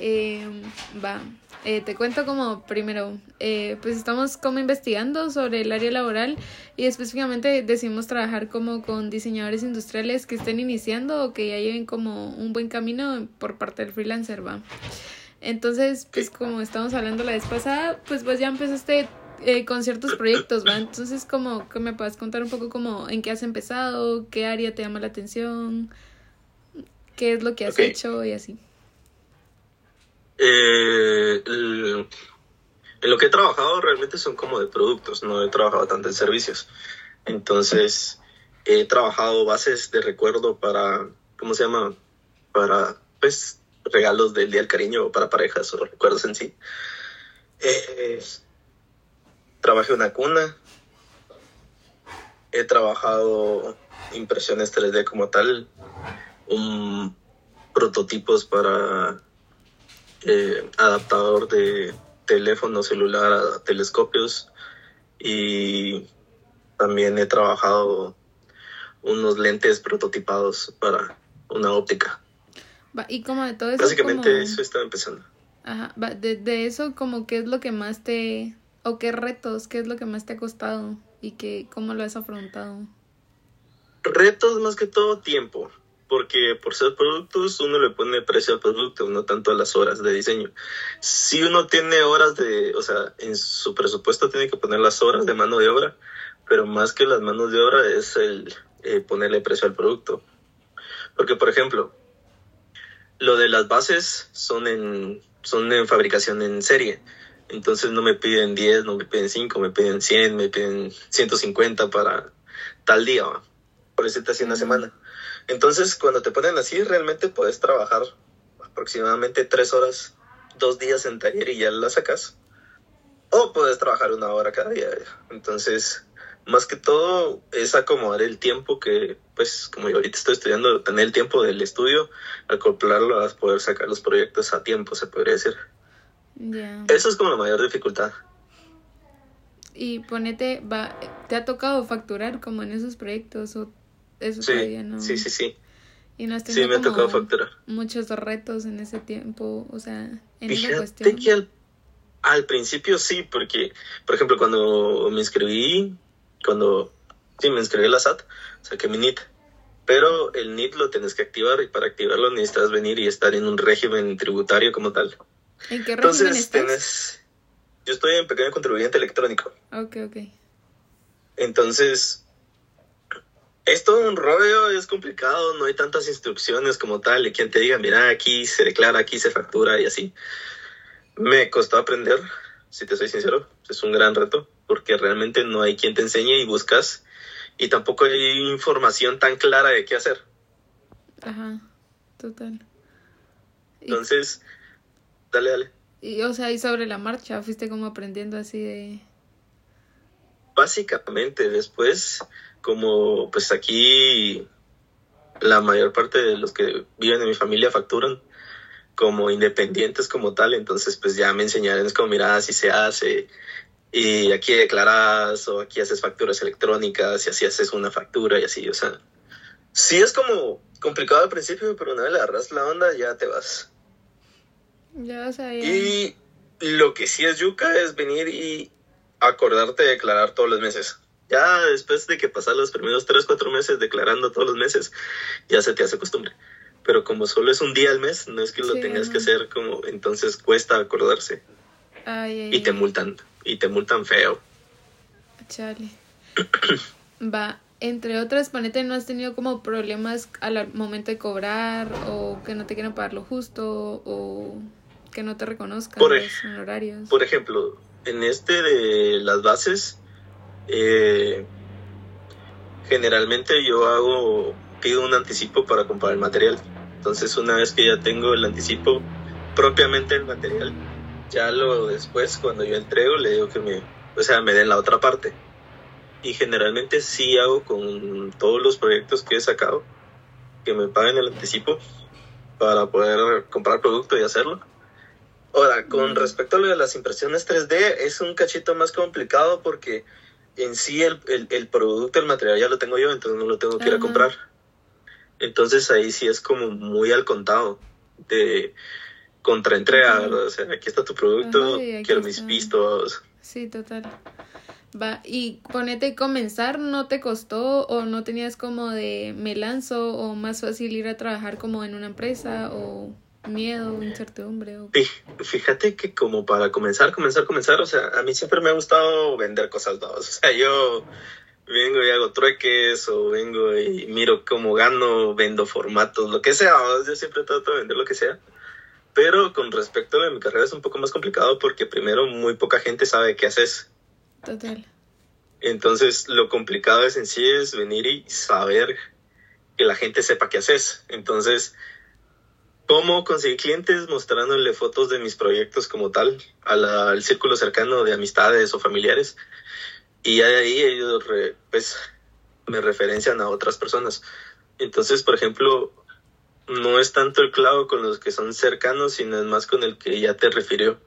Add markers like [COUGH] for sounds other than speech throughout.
Eh, va, eh, te cuento como primero, eh, pues estamos como investigando sobre el área laboral y específicamente decidimos trabajar como con diseñadores industriales que estén iniciando o que ya lleven como un buen camino por parte del freelancer, va. Entonces, pues como estamos hablando la vez pasada, pues pues ya empezaste eh, con ciertos proyectos, ¿va? Entonces, como que me puedes contar un poco como en qué has empezado, qué área te llama la atención, qué es lo que has hecho y así. Eh, en lo que he trabajado realmente son como de productos, no he trabajado tanto en servicios. Entonces, he trabajado bases de recuerdo para, ¿cómo se llama? Para, pues, regalos del Día del Cariño o para parejas o recuerdos en sí. Eh, trabajé una cuna. He trabajado impresiones 3D como tal, un prototipos para eh, adaptador de teléfono celular a telescopios y también he trabajado unos lentes prototipados para una óptica. Y como de todo eso. Básicamente como- eso estaba empezando. Ajá, de, de eso, como qué es lo que más te. o qué retos, qué es lo que más te ha costado y que, cómo lo has afrontado. Retos más que todo tiempo, porque por ser productos uno le pone precio al producto, no tanto a las horas de diseño. Si uno tiene horas de, o sea, en su presupuesto tiene que poner las horas de mano de obra, pero más que las manos de obra es el eh, ponerle precio al producto. Porque, por ejemplo, lo de las bases son en, son en fabricación en serie. Entonces no me piden 10, no me piden 5, me piden 100, me piden 150 para tal día, por decirte así una semana. Entonces cuando te ponen así, realmente puedes trabajar aproximadamente 3 horas, 2 días en taller y ya la sacas. O puedes trabajar una hora cada día. Entonces, más que todo es acomodar el tiempo que, pues, como yo ahorita estoy estudiando, tener el tiempo del estudio, acoplarlo a poder sacar los proyectos a tiempo, se podría decir. Ya. Eso es como la mayor dificultad. Y ponete, va, ¿te ha tocado facturar como en esos proyectos o eso Sí, todavía no? sí, sí, sí. Y no Sí, me ha como tocado facturar. muchos retos en ese tiempo, o sea, en esa Fíjate cuestión. que al, al principio sí, porque, por ejemplo, cuando me inscribí, cuando sí me inscribí a la SAT, saqué mi NIT. Pero el NIT lo tienes que activar y para activarlo necesitas venir y estar en un régimen tributario como tal. ¿En qué régimen Entonces, estás? tenés, yo estoy en pequeño contribuyente electrónico. Ok, ok. Entonces, es todo un rollo, es complicado, no hay tantas instrucciones como tal, y quien te diga, mira, aquí se declara, aquí se factura y así. Me costó aprender, si te soy sincero, es un gran reto, porque realmente no hay quien te enseñe y buscas, y tampoco hay información tan clara de qué hacer. Ajá, total. Y, Entonces, dale, dale. y, o sea, y sobre la marcha, fuiste como aprendiendo así de... Básicamente, después, como pues aquí la mayor parte de los que viven en mi familia facturan como independientes como tal, entonces pues ya me enseñaron, es como, mira, así se hace, y aquí declaras, o aquí haces facturas electrónicas, y así haces una factura, y así, o sea, sí es como complicado al principio, pero una vez le agarras la onda, ya te vas. Ya, ya... Y lo que sí es yuca es venir y acordarte de declarar todos los meses. Ya después de que pasas los primeros 3, 4 meses declarando todos los meses, ya se te hace costumbre. Pero como solo es un día al mes, no es que lo Sí, tengas que hacer como, entonces cuesta acordarse. Ay, ay, Y te multan, y te multan feo. Chale. [CLEARS THROAT] Va, entre otras, ponete, ¿no has tenido como problemas al momento de cobrar o que no te quieren pagar lo justo o que no te reconozcan Por los ej- honorarios? Por ejemplo, en este de las bases, eh, generalmente yo hago, pido un anticipo para comprar el material. Entonces, una vez que ya tengo el anticipo, propiamente el material, ya lo después, cuando yo entrego, le digo que me, o sea, me den la otra parte. Y generalmente sí hago con todos los proyectos que he sacado, que me paguen el anticipo para poder comprar producto y hacerlo. Ahora, con Mm. respecto a lo de las impresiones 3D, es un cachito más complicado porque en sí el, el, el producto, el material ya lo tengo yo, entonces no lo tengo que ir a Ajá. comprar. Entonces ahí sí es como muy al contado de contraentrega, ¿verdad? O sea, aquí está tu producto, quiero mis vistos. Sí, total. Va, y ponete comenzar, ¿no te costó o no tenías como de me lanzo o más fácil ir a trabajar como en una empresa o miedo, incertidumbre? O... Fíjate que como para comenzar, comenzar, comenzar, o sea, a mí siempre me ha gustado vender cosas nuevas. O sea, yo vengo y hago trueques o vengo y miro cómo gano, vendo formatos, lo que sea. Yo siempre trato de vender lo que sea. Pero con respecto a mi carrera es un poco más complicado porque primero muy poca gente sabe qué haces. Total. Entonces lo complicado es en sí es venir y saber que la gente sepa qué haces. Entonces, ¿cómo conseguir clientes? Mostrándole fotos de mis proyectos como tal al círculo cercano de amistades o familiares. Y ahí ellos pues, me referencian a otras personas. Entonces, por ejemplo, no es tanto el clavo con los que son cercanos, sino es más con el que ya te refirió.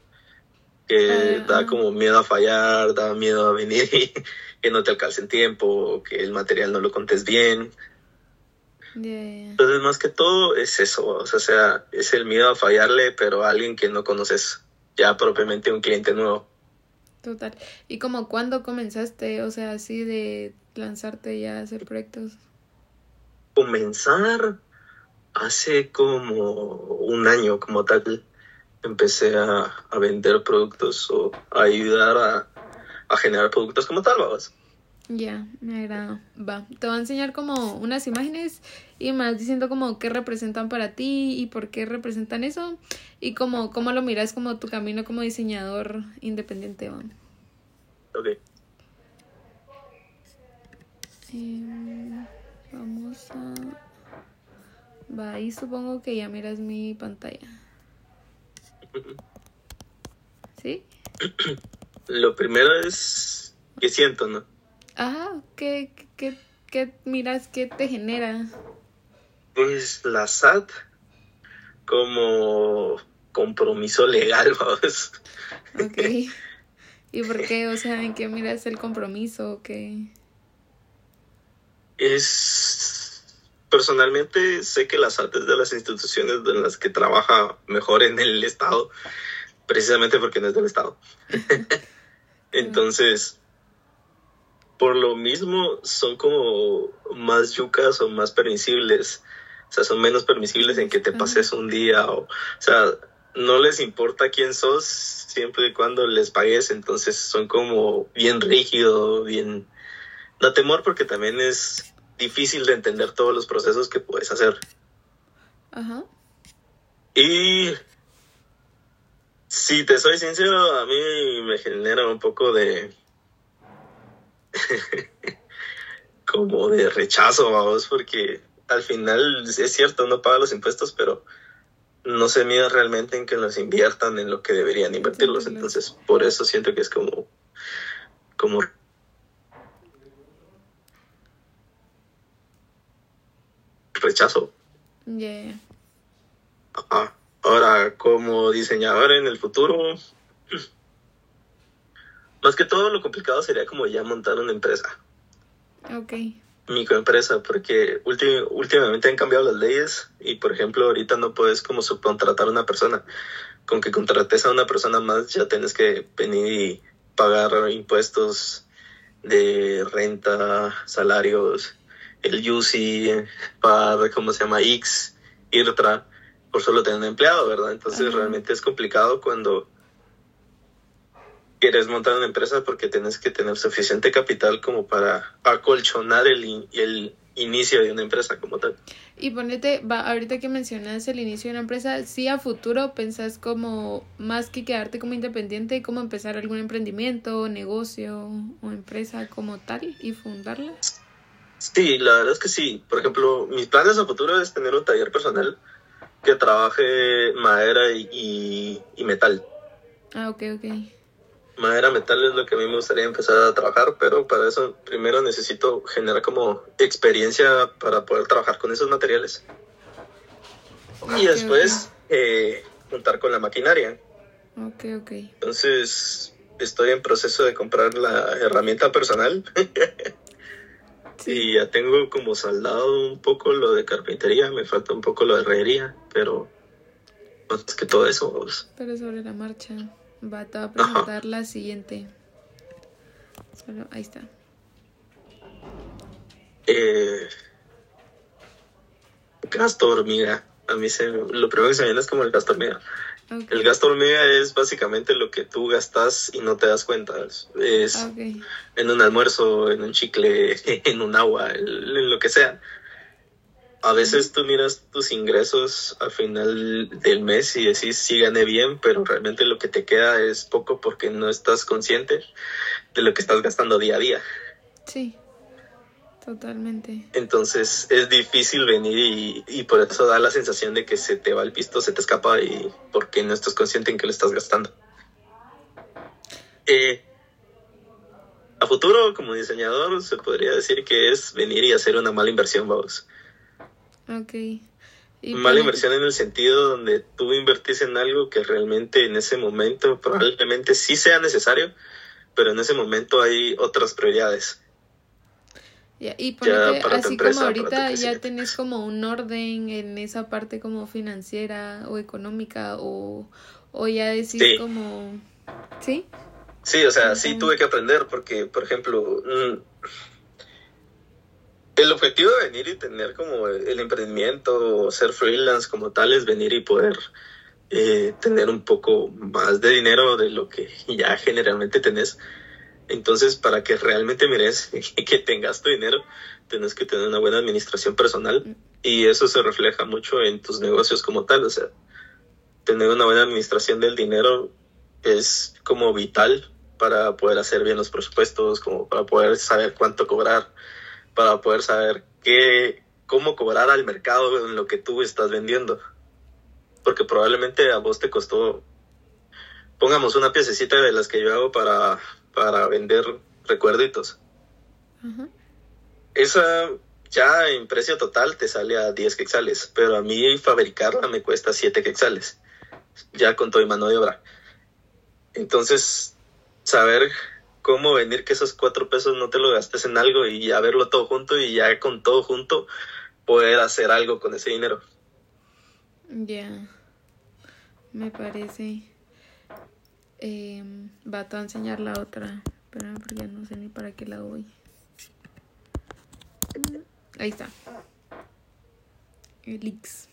Que ah, da como miedo a fallar, da miedo a venir [LAUGHS] y que no te alcance en tiempo, que el material no lo contes bien. Entonces, más que todo es eso, o sea, es el miedo a fallarle, pero a alguien que no conoces, ya propiamente un cliente nuevo. Total. ¿Y como cuándo comenzaste, o sea, así de lanzarte ya a hacer proyectos? Comenzar hace como un año como tal. Empecé a, vender productos o a ayudar a, a generar productos como tal, vamos. Ya, me agrada. Va, te voy a enseñar como unas imágenes y más diciendo como qué representan para ti y por qué representan eso y como cómo lo miras como tu camino como diseñador independiente. ¿va? Ok. Em, vamos a... Va, ahí supongo que ya miras mi pantalla. [LAUGHS] ¿Sí? Lo primero es que siento, ¿no? Ajá, ¿qué, qué, qué miras? ¿Qué te genera? Pues la SAT como compromiso legal, [LAUGHS] ¿vamos? Ok. ¿Y por qué? O sea, ¿en qué miras el compromiso o qué? Es... Personalmente sé que las SAT es de las instituciones en las que trabaja mejor en el Estado, precisamente porque no es del Estado. [LAUGHS] Entonces, por lo mismo son como más yucas o más permisibles. O sea, son menos permisibles en que te pases un día o, o sea, no les importa quién sos siempre y cuando les pagues, entonces son como bien rígido, bien... Da temor porque también es difícil de entender todos los procesos que puedes hacer. Ajá. Y si te soy sincero, a mí me genera un poco de [LAUGHS] como de rechazo, vamos, porque al final es cierto, no paga los impuestos, pero no se mide realmente en que los inviertan en lo que deberían invertirlos. Entonces, por eso siento que es como, como rechazo. Ahora, como diseñador en el futuro, más que todo lo complicado sería como ya montar una empresa. Ok. Microempresa, porque últimamente han cambiado las leyes y por ejemplo ahorita no puedes como subcontratar a una persona. Con que contrates a una persona más ya tienes que venir y pagar impuestos de renta, salarios, el UCI, para, ¿cómo se llama? X, IRTRA, por solo tener un empleado, ¿verdad? Entonces realmente es complicado cuando quieres montar una empresa porque tienes que tener suficiente capital como para acolchonar el, el inicio de una empresa como tal. Y ponete, va, ahorita que mencionas el inicio de una empresa, sí a futuro pensás como más que quedarte como independiente, como empezar algún emprendimiento, negocio o empresa como tal y fundarla. Sí, la verdad es que sí. Por ejemplo, mis planes a futuro es tener un taller personal que trabaje madera y, y metal. Ah, ok, ok madera, metal es lo que a mí me gustaría empezar a trabajar, pero para eso primero necesito generar como experiencia para poder trabajar con esos materiales. y después eh, juntar con la maquinaria. Ok, ok. Entonces estoy en proceso de comprar la herramienta personal. [LAUGHS] Y ya tengo como saldado un poco lo de carpintería, me falta un poco lo de herrería, pero Más que todo eso. Pero sobre la marcha. Va, te voy a presentar la siguiente. Solo, ahí está. Eh, gasto hormiga. A mí se, lo primero que se me viene es como el gasto hormiga. El gasto hormiga es básicamente lo que tú gastas y no te das cuenta. Es, Ok. en un almuerzo, en un chicle, [LAUGHS] en un agua, en lo que sea. A veces tú miras tus ingresos al final del mes y decís sí gané bien, pero realmente lo que te queda es poco porque no estás consciente de lo que estás gastando día a día. Sí. Totalmente. Entonces es difícil venir y, y por eso da la sensación de que se te va el pisto, se te escapa y porque no estás consciente en que lo estás gastando. Eh, a futuro, como diseñador, se podría decir que es venir y hacer una mala inversión, vamos. Ok. Y Mala inversión en el sentido donde tú invertís en algo que realmente en ese momento probablemente sí sea necesario, pero en ese momento hay otras prioridades. Ya, y ponete, para tu así empresa, como ahorita ya tenés como un orden en esa parte como financiera o económica o, o ya decís Sí. como... ¿Sí? Sí, o sea, sí tuve que aprender porque, por ejemplo, el objetivo de venir y tener como el emprendimiento o ser freelance como tal es venir y poder eh, tener un poco más de dinero de lo que ya generalmente tenés. Entonces, para que realmente mires [LAUGHS] que tengas tu dinero, tienes que tener una buena administración personal y eso se refleja mucho en tus negocios como tal. O sea, tener una buena administración del dinero es como vital para poder hacer bien los presupuestos, como para poder saber cuánto cobrar, para poder saber qué, cómo cobrar al mercado en lo que tú estás vendiendo. Porque probablemente a vos te costó, pongamos una piececita de las que yo hago para, para vender recuerditos. Esa ya en precio total te sale a 10 quetzales, pero a mí fabricarla me cuesta 7 quetzales, ya con todo y mano de obra. Entonces, saber cómo venir que esos 4 pesos no te lo gastes en algo y ya verlo todo junto y ya con todo junto poder hacer algo con ese dinero. Ya. Me parece. Eh, va, a enseñar la otra. Espera, porque no sé ni para qué la voy. Ahí está. El X.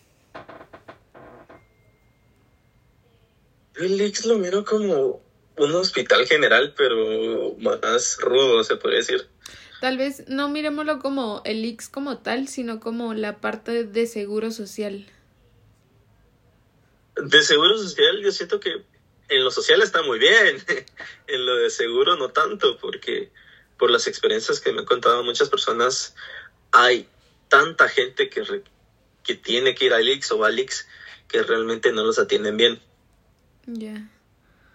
El Ix lo miro como un hospital general, pero más rudo, se podría decir. Tal vez no miremoslo como el X como tal, sino como la parte de seguro social. De seguro social, yo siento que en lo social está muy bien. [LAUGHS] en lo de seguro no tanto, porque por las experiencias que me han contado muchas personas, hay tanta gente que, re- que tiene que ir al IX o al IX que realmente no los atienden bien. Ya.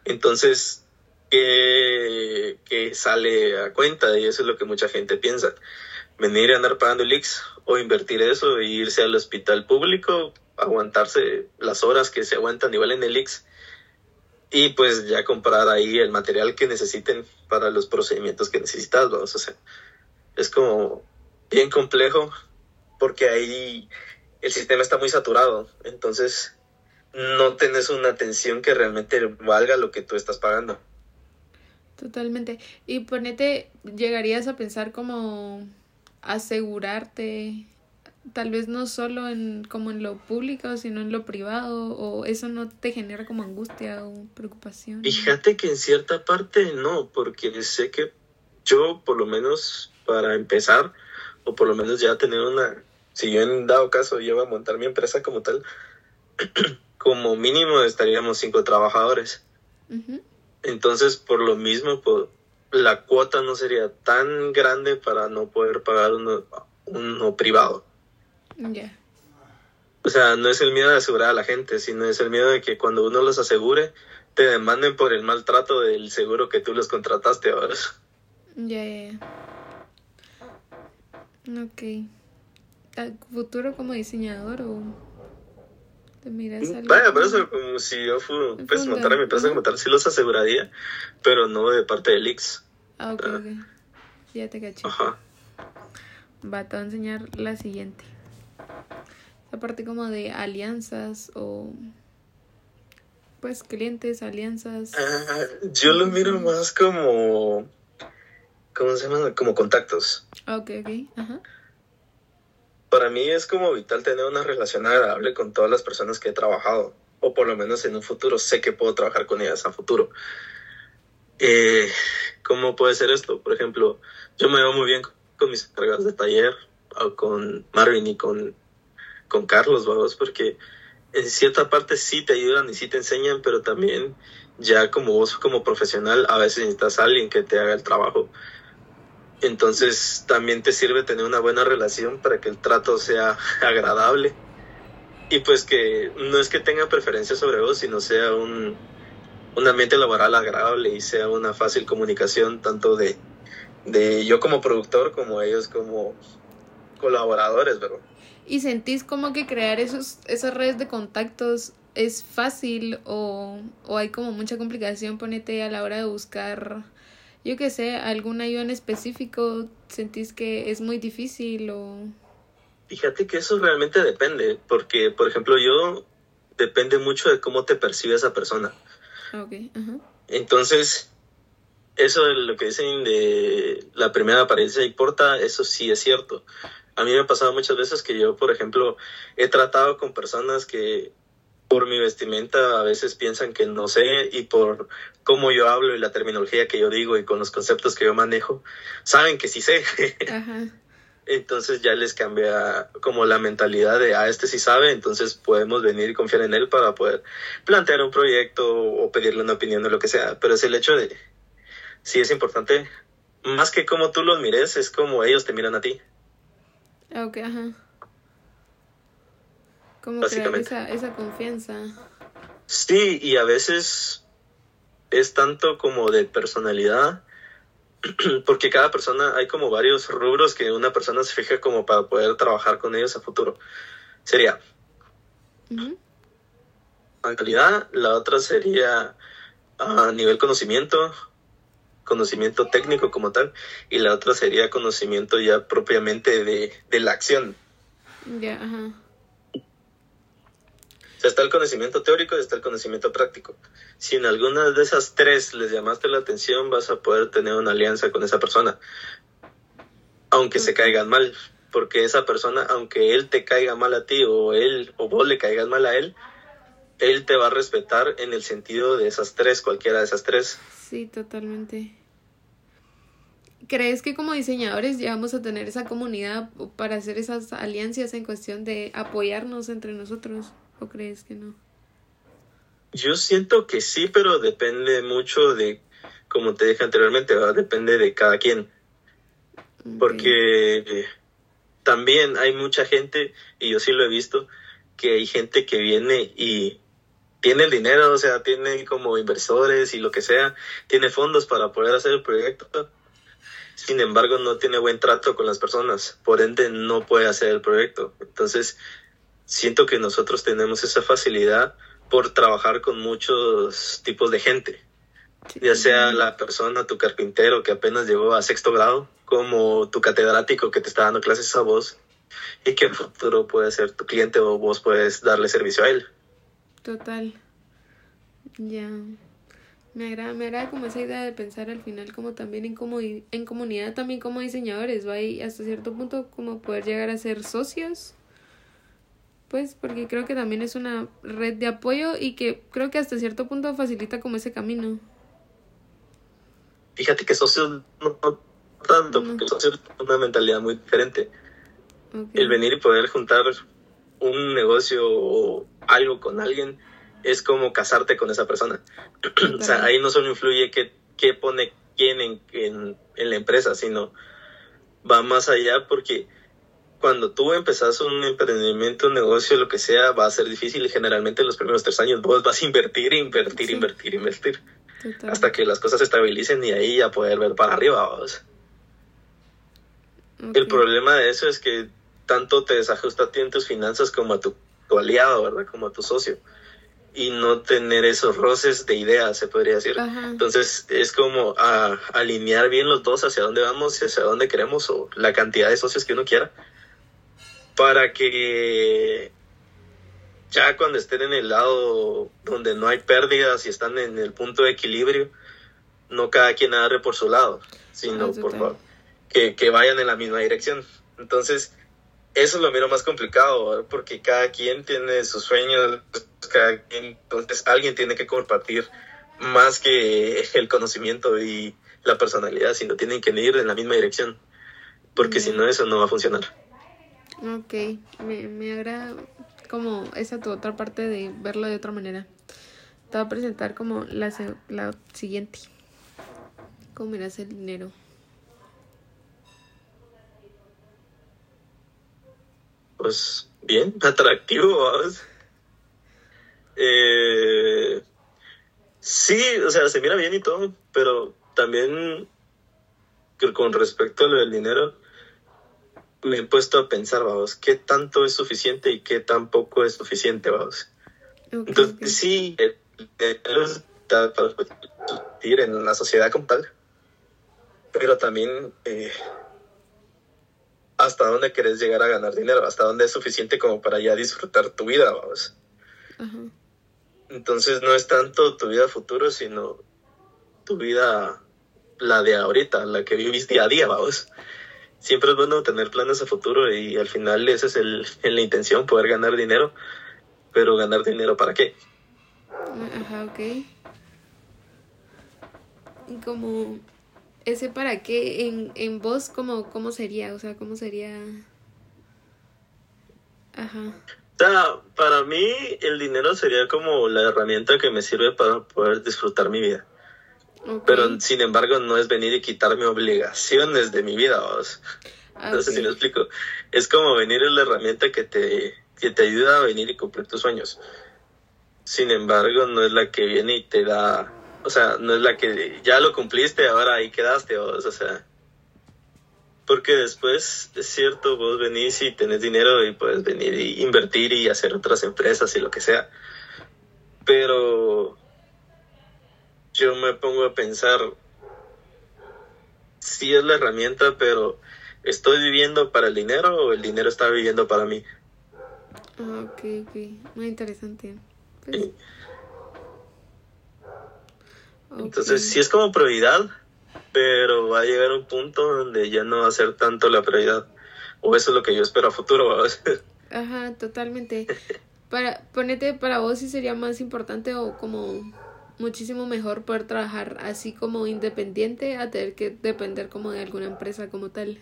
Entonces, que, que sale a cuenta y eso es lo que mucha gente piensa. Venir a andar pagando IX o invertir eso e irse al hospital público, aguantarse las horas que se aguantan igual en el IX y pues ya comprar ahí el material que necesiten para los procedimientos que necesitas, vamos, o sea, es como bien complejo porque ahí el sistema está muy saturado, entonces no tenés una atención que realmente valga lo que tú estás pagando. Totalmente. Y ponete, llegarías a pensar como asegurarte, tal vez no solo en como en lo público, sino en lo privado, o eso no te genera como angustia o preocupación. Fíjate que en cierta parte no, porque sé que yo, por lo menos para empezar, o por lo menos ya tener una, si yo en dado caso llego a montar mi empresa como tal, [CLEARS THROAT] como mínimo estaríamos cinco trabajadores. Entonces, por lo mismo, pues, la cuota no sería tan grande para no poder pagar uno, uno privado. Ya. O sea, no es el miedo de asegurar a la gente, sino es el miedo de que cuando uno los asegure, te demanden por el maltrato del seguro que tú los contrataste ahora. Ya, ya. Ok. ¿A futuro como diseñador o te miras algo? Vaya, por eso, como si yo fu- pues, montara mi empresa como tal, sí los aseguraría, pero no de parte del Ix. Ah, ok, ok. Ya te caché. Ajá. Va, te voy a enseñar la siguiente. Esa parte como de alianzas o pues clientes, alianzas. Ah, yo lo miro más como, ¿cómo se llama? Como contactos. Ok, ok, ajá. Para mí es como vital tener una relación agradable con todas las personas que he trabajado, o por lo menos en un futuro sé que puedo trabajar con ellas a futuro. Eh, ¿Cómo puede ser esto? Por ejemplo, yo me veo muy bien con mis encargados de taller, o con Marvin y con, con Carlos, vamos, porque en cierta parte sí te ayudan y sí te enseñan, pero también ya como vos como profesional a veces necesitas a alguien que te haga el trabajo. Entonces también te sirve tener una buena relación para que el trato sea [LAUGHS] agradable y pues que no es que tenga preferencia sobre vos, sino sea un, un ambiente laboral agradable y sea una fácil comunicación tanto de, de yo como productor como ellos como colaboradores, ¿verdad? ¿Y sentís como que crear esos, esas redes de contactos es fácil o, o hay como mucha complicación, ponete a la hora de buscar, yo qué sé, alguna ayuda en específico? ¿Sentís que es muy difícil o...? Fíjate que eso realmente depende, porque, por ejemplo, yo depende mucho de cómo te percibe esa persona. Okay, ajá. Entonces, eso de lo que dicen de la primera apariencia importa, eso sí es cierto. A mí me ha pasado muchas veces que yo, por ejemplo, he tratado con personas que por mi vestimenta a veces piensan que no sé y por cómo yo hablo y la terminología que yo digo y con los conceptos que yo manejo, saben que sí sé. [LAUGHS] Ajá. Entonces ya les cambia como la mentalidad de, ah, este sí sabe, entonces podemos venir y confiar en él para poder plantear un proyecto o pedirle una opinión o lo que sea. Pero es el hecho de, sí es importante, más que como tú los mires, es como ellos te miran a ti. Ok, ajá. Como crear esa, esa confianza. Sí, y a veces es tanto como de personalidad, [CLEARS THROAT] porque cada persona, hay como varios rubros que una persona se fija como para poder trabajar con ellos a futuro. Sería Ujú. calidad, la otra sería a nivel conocimiento, conocimiento técnico como tal, y la otra sería conocimiento ya propiamente de, de la acción. Ya, ajá. Está el conocimiento teórico y está el conocimiento práctico. Si en alguna de esas tres les llamaste la atención, vas a poder tener una alianza con esa persona. Aunque se caigan mal. Porque esa persona, aunque él te caiga mal a ti o él o vos le caigas mal a él, él te va a respetar en el sentido de esas tres, cualquiera de esas tres. Sí, totalmente. ¿Crees que como diseñadores llegamos a tener esa comunidad para hacer esas alianzas en cuestión de apoyarnos entre nosotros? ¿O crees que no? Yo siento que sí, pero depende mucho de, como te dije anteriormente, ¿verdad? depende de cada quien. Porque también hay mucha gente, y yo sí lo he visto, que hay gente que viene y tiene el dinero, o sea, tiene como inversores y lo que sea, tiene fondos para poder hacer el proyecto. Sin embargo, no tiene buen trato con las personas, por ende no puede hacer el proyecto. Entonces, siento que nosotros tenemos esa facilidad por trabajar con muchos tipos de gente ya sea la persona, tu carpintero que apenas llegó a sexto grado, como tu catedrático que te está dando clases a vos y que en futuro puede ser tu cliente o vos puedes darle servicio a él. Total. Ya. Me agrada, me agrada como esa idea de pensar al final como también en, como, en comunidad, también como diseñadores, va y hasta cierto punto como poder llegar a ser socios. Pues porque creo que también es una red de apoyo y que creo que hasta cierto punto facilita como ese camino. Fíjate que socios no, no tanto, porque socios es una mentalidad muy diferente. El venir y poder juntar un negocio o algo con alguien es como casarte con esa persona. [CLEARS THROAT] o sea, ahí no solo influye qué, qué pone quién en, en, en la empresa, sino va más allá porque cuando tú empezás un emprendimiento, un negocio, lo que sea, va a ser difícil y generalmente los primeros tres años vos vas a invertir, invertir, Sí. invertir, invertir, Total. hasta que las cosas se estabilicen y ahí ya poder ver para arriba. vos. El problema de eso es que tanto te desajusta a ti en tus finanzas como a tu, tu aliado, ¿verdad? Como a tu socio. Y no tener esos roces de ideas, se podría decir. Ajá. Entonces es como a, alinear bien los dos hacia dónde vamos y hacia dónde queremos o la cantidad de socios que uno quiera para que ya cuando estén en el lado donde no hay pérdidas y están en el punto de equilibrio, no cada quien agarre por su lado, sino Ah, por total. que, que vayan en la misma dirección. Entonces, eso es lo miro más complicado, ¿verdad? porque cada quien tiene sus sueños, cada quien, entonces alguien tiene que compartir más que el conocimiento y la personalidad, sino tienen que ir en la misma dirección, porque si no, eso no va a funcionar. Ok, me, me agrada como esa tu otra parte de verlo de otra manera. Te voy a presentar como la, la siguiente. ¿Cómo miras el dinero? pues bien, atractivo, vamos. Eh, sí, o sea, se mira bien y todo, pero también que con respecto a lo del dinero, me he puesto a pensar, vamos, qué tanto es suficiente y qué tan poco es suficiente, vamos. Ok, Entonces, ok. sí, el dinero está para subsistir en la sociedad como tal, pero también eh, hasta dónde querés llegar a ganar dinero, hasta dónde es suficiente como para ya disfrutar tu vida, vamos. Entonces no es tanto tu vida futuro, sino tu vida, la de ahorita, la que vivís día a día, vamos. Siempre es bueno tener planes a futuro y al final esa es el, [LAUGHS] la intención, poder ganar dinero, pero ganar dinero para qué? Ajá, ok. Y como ese para qué en, en vos, como, ¿cómo sería? O sea, ¿cómo sería? Ajá. O sea, para mí el dinero sería como la herramienta que me sirve para poder disfrutar mi vida. Pero sin embargo no es venir y quitarme obligaciones de mi vida, vamos. Ah, No sé si lo explico. Es como venir es la herramienta que te, que te ayuda a venir y cumplir tus sueños. Sin embargo, no es la que viene y te da, o sea, no es la que ya lo cumpliste, ahora ahí quedaste, vos, o sea. Porque después, es cierto, vos venís y tenés dinero y puedes venir y invertir y hacer otras empresas y lo que sea. Pero yo me pongo a pensar, sí es la herramienta, pero ¿estoy viviendo para el dinero o el dinero está viviendo para mí? Ah, ok, ok. Muy interesante. Pues, Sí. Entonces, sí es como prioridad, pero va a llegar un punto donde ya no va a ser tanto la prioridad. O eso es lo que yo espero a futuro. [LAUGHS] Ajá, totalmente. Para, ponete, para vos sí sería más importante o como muchísimo mejor poder trabajar así como independiente a tener que depender como de alguna empresa como tal.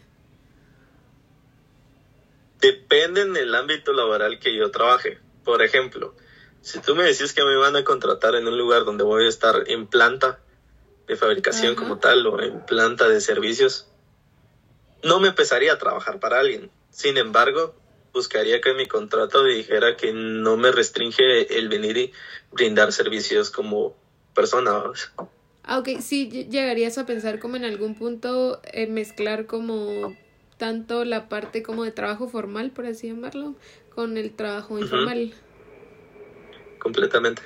Depende en el ámbito laboral que yo trabaje. Por ejemplo, si tú me decís que me van a contratar en un lugar donde voy a estar en planta de fabricación Ajá. como tal o en planta de servicios, no me empezaría a trabajar para alguien. Sin embargo, buscaría que mi contrato dijera que no me restringe el venir y brindar servicios como persona. Ah, ok, sí, ll- llegarías a pensar como en algún punto eh, mezclar como tanto la parte como de trabajo formal, por así llamarlo, con el trabajo informal. Completamente.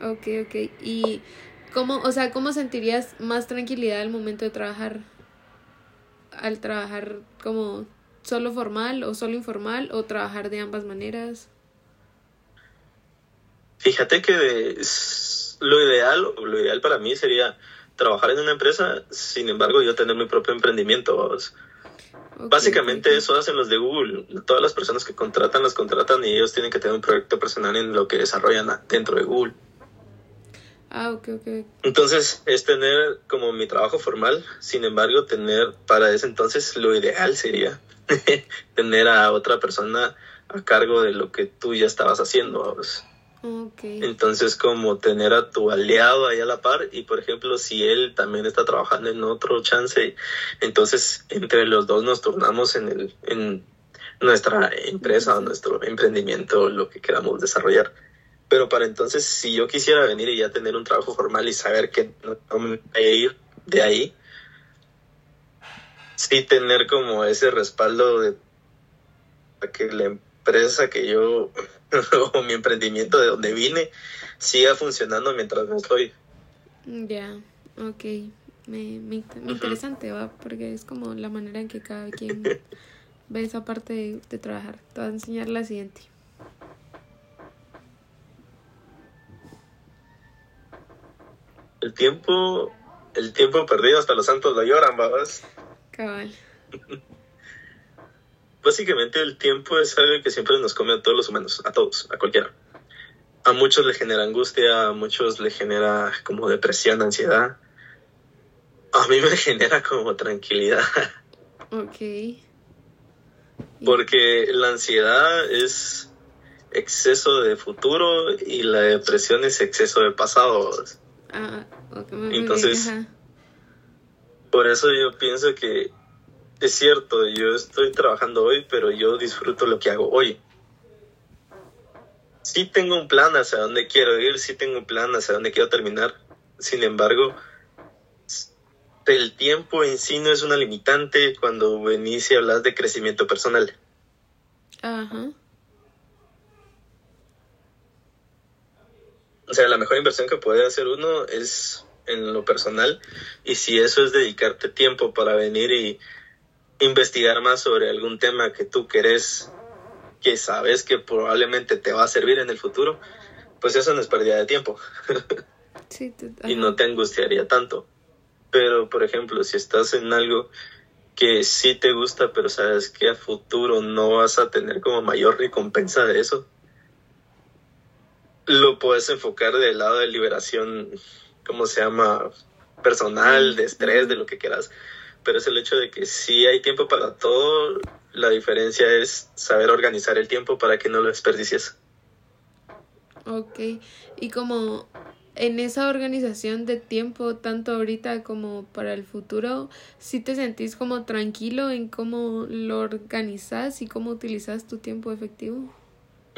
Ok, ok. ¿Y cómo, o sea, cómo sentirías más tranquilidad al momento de trabajar? Al trabajar como solo formal o solo informal o trabajar de ambas maneras. Fíjate que lo ideal, lo ideal para mí sería trabajar en una empresa, sin embargo yo tener mi propio emprendimiento. Básicamente ok, ok. eso hacen los de Google. Todas las personas que contratan, las contratan y ellos tienen que tener un proyecto personal en lo que desarrollan dentro de Google. Ah, ok, ok. Entonces es tener como mi trabajo formal, sin embargo tener para ese entonces lo ideal sería [LAUGHS] tener a otra persona a cargo de lo que tú ya estabas haciendo. ¿vamos? Entonces, como tener a tu aliado ahí a la par y, por ejemplo, si él también está trabajando en otro chance, entonces entre los dos nos turnamos en, el, en nuestra empresa o nuestro emprendimiento, lo que queramos desarrollar. Pero para entonces, si yo quisiera venir y ya tener un trabajo formal y saber que no no me voy a ir de ahí, sí tener como ese respaldo de que la empresa que yo o [LAUGHS] mi emprendimiento de donde vine siga funcionando mientras no estoy. Ya, yeah, ok. Me, me, interesante, ¿va? Porque es como la manera en que cada quien [LAUGHS] ve esa parte de, trabajar. Te voy a enseñar la siguiente. El tiempo, el tiempo perdido hasta los santos lo lloran, babas. Cabal. [LAUGHS] Básicamente el tiempo es algo que siempre nos come a todos los humanos, a todos, a cualquiera. A muchos le genera angustia, a muchos le genera como depresión, ansiedad. A mí me [LAUGHS] genera como tranquilidad. Ok. Porque la ansiedad es exceso de futuro y la depresión es exceso de pasado. Ah, ok, muy bien, Entonces- ajá. Por eso yo pienso que es cierto, yo estoy trabajando hoy, pero yo disfruto lo que hago hoy. Sí tengo un plan hacia dónde quiero ir, sí tengo un plan hacia dónde quiero terminar. Sin embargo, el tiempo en sí no es una limitante cuando venís y hablas de crecimiento personal. Ajá. O sea, la mejor inversión que puede hacer uno es en lo personal y si eso es dedicarte tiempo para venir y investigar más sobre algún tema que tú querés, que sabes que probablemente te va a servir en el futuro, pues eso no es pérdida de tiempo [LAUGHS] Sí, y no te angustiaría tanto. Pero, por ejemplo, si estás en algo que sí te gusta, pero sabes que a futuro no vas a tener como mayor recompensa de eso, lo puedes enfocar del lado de liberación, ¿cómo se llama? Personal, de estrés, de lo que quieras. Pero es el hecho de que sí hay tiempo para todo, la diferencia es saber organizar el tiempo para que no lo desperdicies. Ok. Y como en esa organización de tiempo, tanto ahorita como para el futuro, ¿sí te sentís como tranquilo en cómo lo organizas y cómo utilizas tu tiempo efectivo?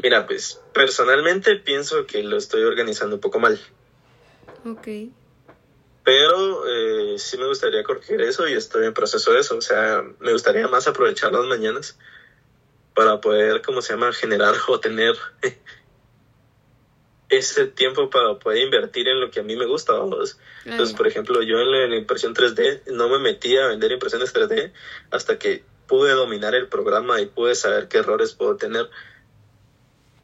Mira, pues personalmente pienso que lo estoy organizando un poco mal. Ok. Pero eh, sí me gustaría corregir eso y estoy en proceso de eso. O sea, me gustaría más aprovechar las mañanas para poder, ¿cómo se llama?, generar [LAUGHS] o tener ese tiempo para poder invertir en lo que a mí me gusta. vamos. Entonces, Ay, por ejemplo, yo en la, en la impresión 3D no me metí a vender impresiones 3D hasta que pude dominar el programa y pude saber qué errores puedo tener.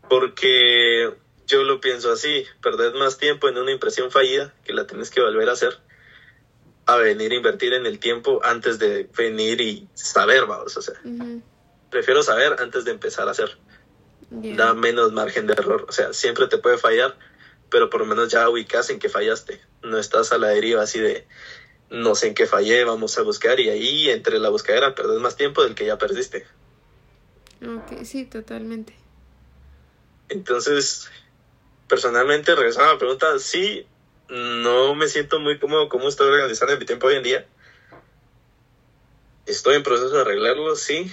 Porque yo lo pienso así, perder más tiempo en una impresión fallida que la tienes que volver a hacer a venir a invertir en el tiempo antes de venir y saber, vamos, o sea, prefiero saber antes de empezar a hacer. Da menos margen de error, o sea, siempre te puede fallar, pero por lo menos ya ubicas en qué fallaste. No estás a la deriva así de no sé en qué fallé, vamos a buscar y ahí entre la buscadera perdes más tiempo del que ya perdiste. Ok, sí, totalmente. Entonces, personalmente, regresando a la pregunta, sí, no me siento muy cómodo cómo estoy organizando mi tiempo hoy en día. Estoy en proceso de arreglarlo, sí,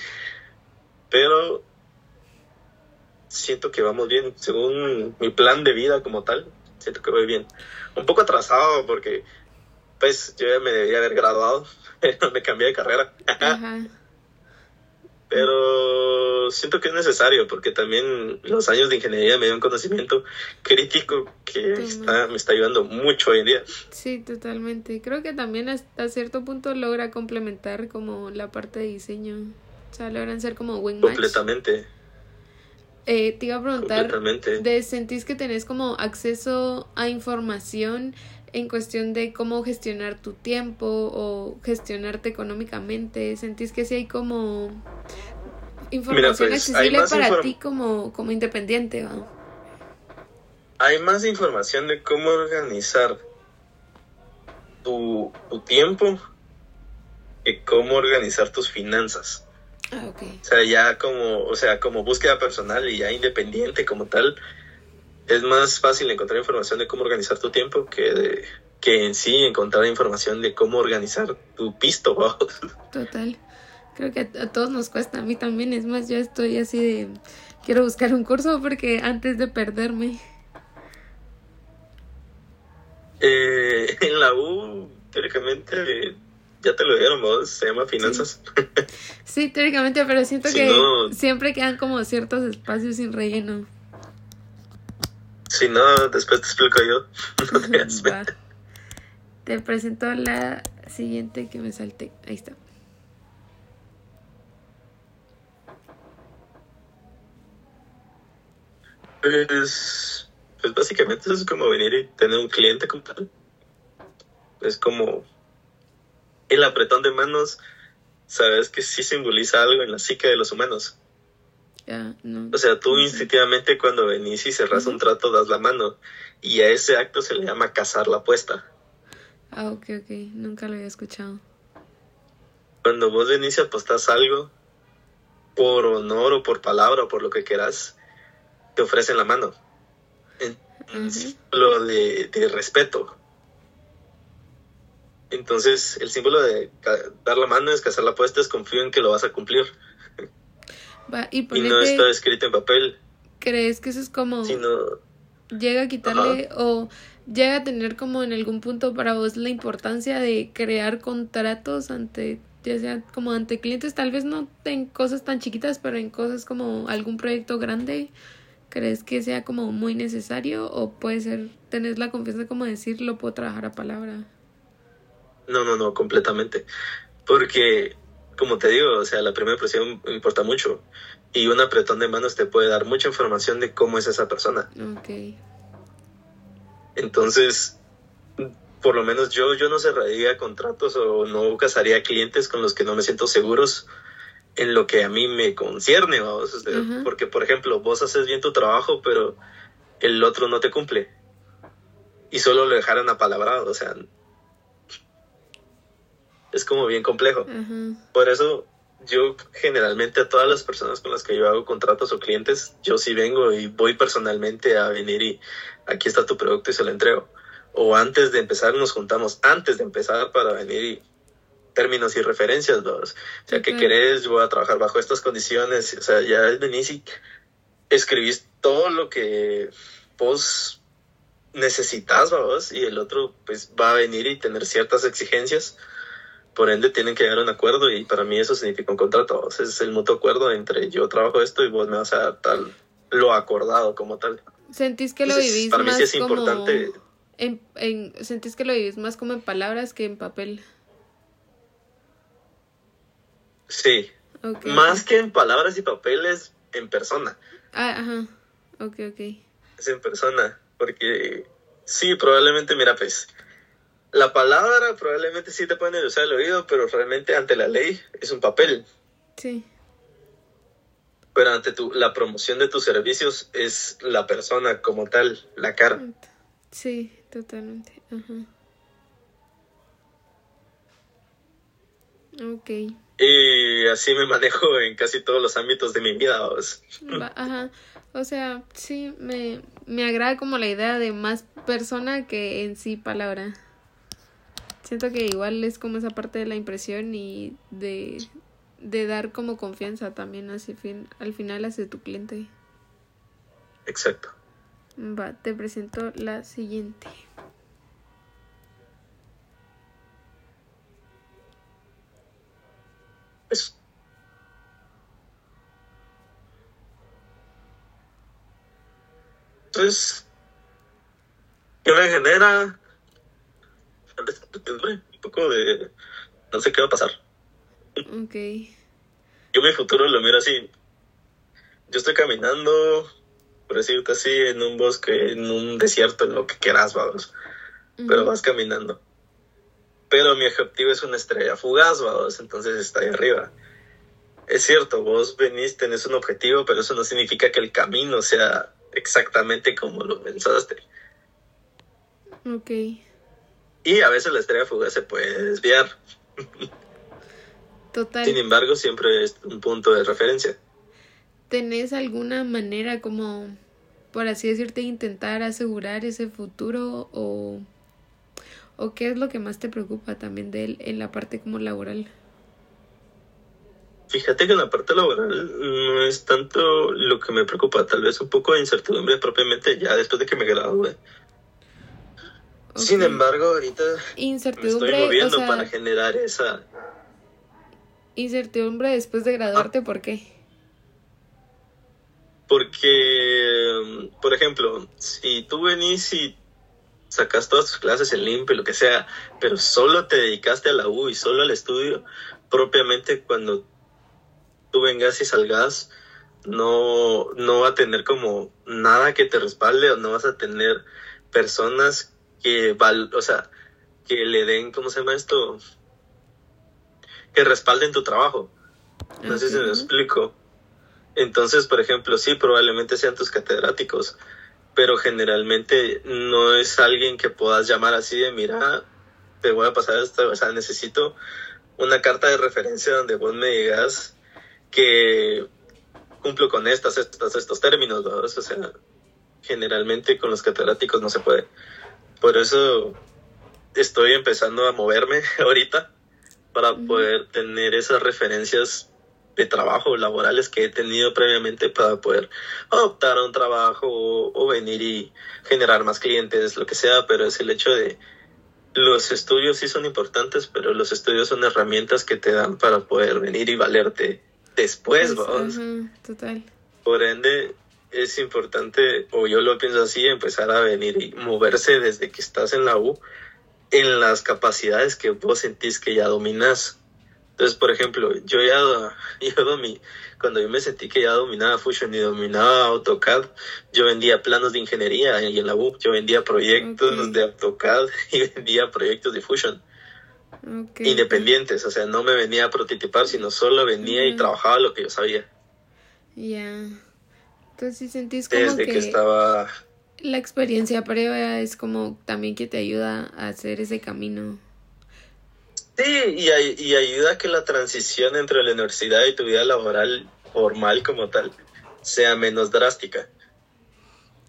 pero siento que vamos bien, según mi plan de vida como tal, siento que voy bien. Un poco atrasado porque, pues, yo ya me debía haber graduado, [LAUGHS] pero me cambié de carrera. Ajá. Pero siento que es necesario porque también los años de ingeniería me dio un conocimiento crítico que está, me está ayudando mucho hoy en día. Sí, totalmente. Creo que también hasta cierto punto logra complementar como la parte de diseño. O sea, logran ser como match. Completamente, Eh, te iba a preguntar, de, ¿sentís que tenés como acceso a información en cuestión de cómo gestionar tu tiempo o gestionarte económicamente? ¿Sentís que sí hay como información pues, accesible para inform- ti como, como independiente? ¿va? Hay más información de cómo organizar tu, tu tiempo y cómo organizar tus finanzas. Ah, ok. O sea, ya como, o sea, como búsqueda personal y ya independiente como tal, es más fácil encontrar información de cómo organizar tu tiempo que de, que en sí encontrar información de cómo organizar tu pisto. [LAUGHS] Total. Creo que a, a todos nos cuesta, a mí también. Es más, yo estoy así de... Quiero buscar un curso porque antes de perderme. Eh, [LAUGHS] en la U, teóricamente, ya te lo dieron vos, se llama finanzas. Sí, teóricamente, pero siento [LAUGHS] Si que no- siempre quedan como ciertos espacios sin relleno. Si no, después te explico yo. [LAUGHS] No te. [LAUGHS] Te presento la siguiente que me salté. Ahí está. Pues, pues básicamente eso es como venir y tener un cliente como tal. es como el apretón de manos, sabes que sí simboliza algo en la psique de los humanos. O sea, tú instintivamente cuando venís y cerras un trato das la mano y a ese acto se le llama cazar la apuesta. Ah, ok, ok, nunca lo había escuchado. Cuando vos venís y apostás algo, por honor o por palabra o por lo que quieras, te ofrecen la mano. Lo de, de respeto. Entonces, el símbolo de dar la mano es cazar la apuesta, es confío en que lo vas a cumplir y, no está escrito en papel. ¿Crees que eso es como... Llega a quitarle o llega a tener como en algún punto para vos la importancia de crear contratos ante ya sea como ante clientes, tal vez no en cosas tan chiquitas, pero en cosas como algún proyecto grande, ¿crees que sea como muy necesario o puede ser, tener la confianza como decir, lo puedo trabajar a palabra? No, no, no, completamente. Porque como te digo, o sea, la primera impresión importa mucho. Y un apretón de manos te puede dar mucha información de cómo es esa persona. Ok. Entonces, por lo menos yo, yo no cerraría contratos o no casaría clientes con los que no me siento seguros en lo que a mí me concierne, vamos. Porque, por ejemplo, vos haces bien tu trabajo, pero el otro no te cumple. Y solo lo dejaron apalabrado, o sea, es como bien complejo. Por eso yo generalmente a todas las personas con las que yo hago contratos o clientes, yo sí vengo y voy personalmente a venir y aquí está tu producto y se lo entrego. O antes de empezar nos juntamos, antes de empezar para venir y términos y referencias, O sea, ¿qué querés? Yo voy a trabajar bajo estas condiciones. O sea, ya venís y escribís todo lo que vos necesitas, vos, y el otro pues va a venir y tener ciertas exigencias por ende, tienen que llegar a un acuerdo y para mí eso significa un contrato. es el mutuo acuerdo entre yo trabajo esto y vos me vas a dar tal, lo acordado como tal. ¿Sentís que lo vivís para más mí sí es importante. En, en, ¿Sentís que lo vivís más como en palabras que en papel? Sí. más que en palabras y papeles, en persona. Ah, ajá. Ok, ok. Es en persona. Porque sí, probablemente, mira, pues la palabra probablemente sí te pueden usar el oído, pero realmente ante la ley es un papel. Sí. Pero ante tu, la promoción de tus servicios es la persona como tal, la cara. Sí, totalmente. Ajá. Ok. Y así me manejo en casi todos los ámbitos de mi vida. Ajá. O sea, sí, me, me agrada como la idea de más persona que en sí palabra. Siento que igual es como esa parte de la impresión y de, de dar como confianza también hacia fin, al final hacia tu cliente. Exacto. Va, te presento la siguiente. Eso. Entonces, ¿qué me genera? Un poco de no sé qué va a pasar. Ok. Yo mi futuro lo miro así. Yo estoy caminando, por decirte así, en un bosque, en un desierto, en lo que quieras, vamos. Pero vas caminando. Pero mi objetivo es una estrella fugaz, vamos, entonces está ahí arriba. Es cierto, vos venís, tenés un objetivo, pero eso no significa que el camino sea exactamente como lo pensaste. Ok. Y a veces la estrella fugaz se puede desviar. Total. Sin embargo, siempre es un punto de referencia. ¿Tenés alguna manera como, por así decirte, intentar asegurar ese futuro o, o qué es lo que más te preocupa también de él en la parte como laboral? Fíjate que en la parte laboral no es tanto lo que me preocupa, tal vez un poco de incertidumbre propiamente ya después de que me Sin embargo, ahorita incertidumbre, me estoy moviendo para generar esa incertidumbre después de graduarte, ¿por qué? Porque, por ejemplo, si tú venís y sacas todas tus clases en limpio, lo que sea, pero solo te dedicaste a la U y solo al estudio, propiamente cuando tú vengas y salgas, no, no va a tener como nada que te respalde o no vas a tener personas que, val o sea, que le den, ¿cómo se llama esto? Que respalden tu trabajo. No sé si me explico. Entonces, por ejemplo, sí, probablemente sean tus catedráticos, pero generalmente no es alguien que puedas llamar así de, mira, te voy a pasar esto, o sea, necesito una carta de referencia donde vos me digas que cumplo con estas, estos, estos términos, o sea, generalmente con los catedráticos no se puede. Por eso estoy empezando a moverme [LAUGHS] ahorita para poder tener esas referencias de trabajo laborales que he tenido previamente para poder optar a un trabajo o, venir y generar más clientes, lo que sea, pero es el hecho de los estudios sí son importantes, pero los estudios son herramientas que te dan para poder venir y valerte después, vamos. total. Por ende, es importante, o yo lo pienso así, empezar a venir y moverse desde que estás en la U en las capacidades que vos sentís que ya dominas. Entonces, por ejemplo, yo ya, [LAUGHS] yo domi, cuando yo me sentí que ya dominaba Fusion y dominaba AutoCAD, yo vendía planos de ingeniería y en la U, yo vendía proyectos de AutoCAD [LAUGHS] y vendía proyectos de Fusion. Independientes, o sea, no me venía a prototipar, sino solo venía y trabajaba lo que yo sabía. Ya. Si sentís como que, estaba... La experiencia previa es como también que te ayuda a hacer ese camino. Sí, y, y ayuda a que la transición entre la universidad y tu vida laboral formal como tal sea menos drástica.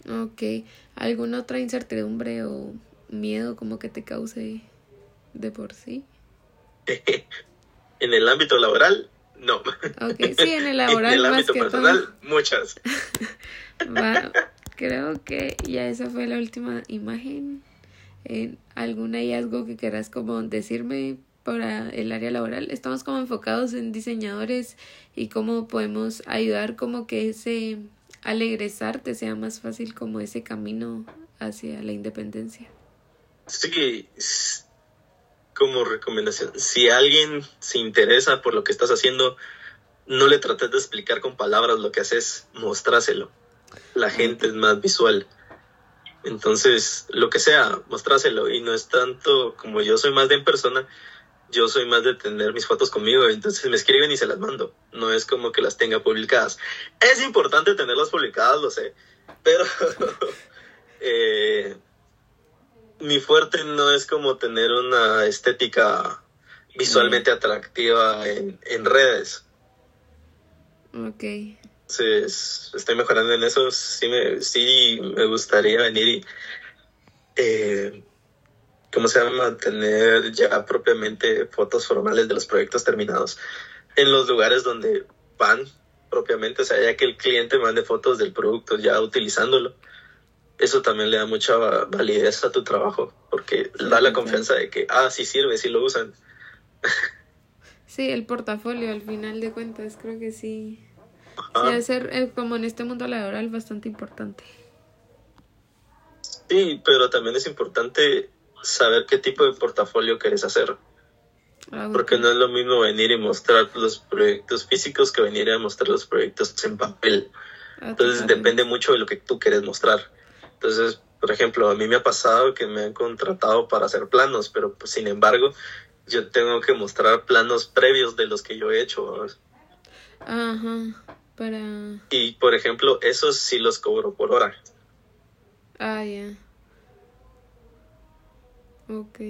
Ok. ¿Alguna otra incertidumbre o miedo como que te cause de por sí? [LAUGHS] en el ámbito laboral, no. Ok, sí, en el [LAUGHS] laboral. en el ámbito personal, muchas. [LAUGHS] creo que ya esa fue la última imagen. ¿Algún hallazgo que quieras como decirme para el área laboral. Estamos como enfocados en diseñadores y cómo podemos ayudar como que ese al egresar te sea más fácil como ese camino hacia la independencia. Sí, como recomendación, si alguien se interesa por lo que estás haciendo, no le trates de explicar con palabras lo que haces, mostráselo. La gente es más visual. Entonces, lo que sea, mostráselo. Y no es tanto como yo soy más de en persona, yo soy más de tener mis fotos conmigo, entonces me escriben y se las mando. No es como que las tenga publicadas. Es importante tenerlas publicadas, lo sé, pero [LAUGHS] eh, mi fuerte no es como tener una estética visualmente atractiva en, redes. Ok. Estoy mejorando en eso. Sí me, sí me gustaría venir y eh, ¿cómo se llama? Tener ya propiamente fotos formales de los proyectos terminados en los lugares donde van propiamente, o sea, ya que el cliente mande fotos del producto ya utilizándolo. Eso también le da mucha validez a tu trabajo, porque da la confianza de que, ah, sí sirve, sí lo usan. Sí, el portafolio al final de cuentas, creo que sí. Debe ser, eh, como en este mundo laboral, bastante importante. Sí, pero también es importante saber qué tipo de portafolio quieres hacer. Ah, Porque no es lo mismo venir y mostrar los proyectos físicos que venir a mostrar los proyectos en papel. Ah, Entonces depende mucho de lo que tú quieres mostrar. Entonces, por ejemplo, a mí me ha pasado que me han contratado para hacer planos, pero pues, sin embargo, yo tengo que mostrar planos previos de los que yo he hecho. Ajá, para... Y, por ejemplo, esos sí los cobro por hora. Ah, ya. Ok.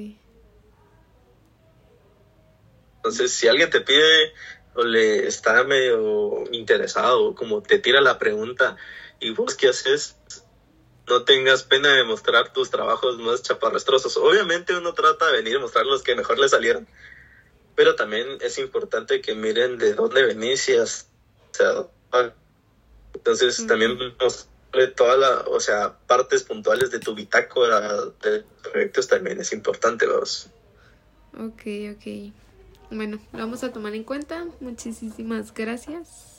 Entonces, si alguien te pide o le está medio interesado, como te tira la pregunta y vos qué haces, no tengas pena de mostrar tus trabajos más chaparrastrosos. Obviamente uno trata de venir a mostrar los que mejor le salieron, pero también es importante que miren de dónde venís y hasta... Entonces, también nos toda la, o sea, partes puntuales de tu bitácora de proyectos también es importante, los. Ok, ok. Bueno, lo vamos a tomar en cuenta. Muchísimas gracias.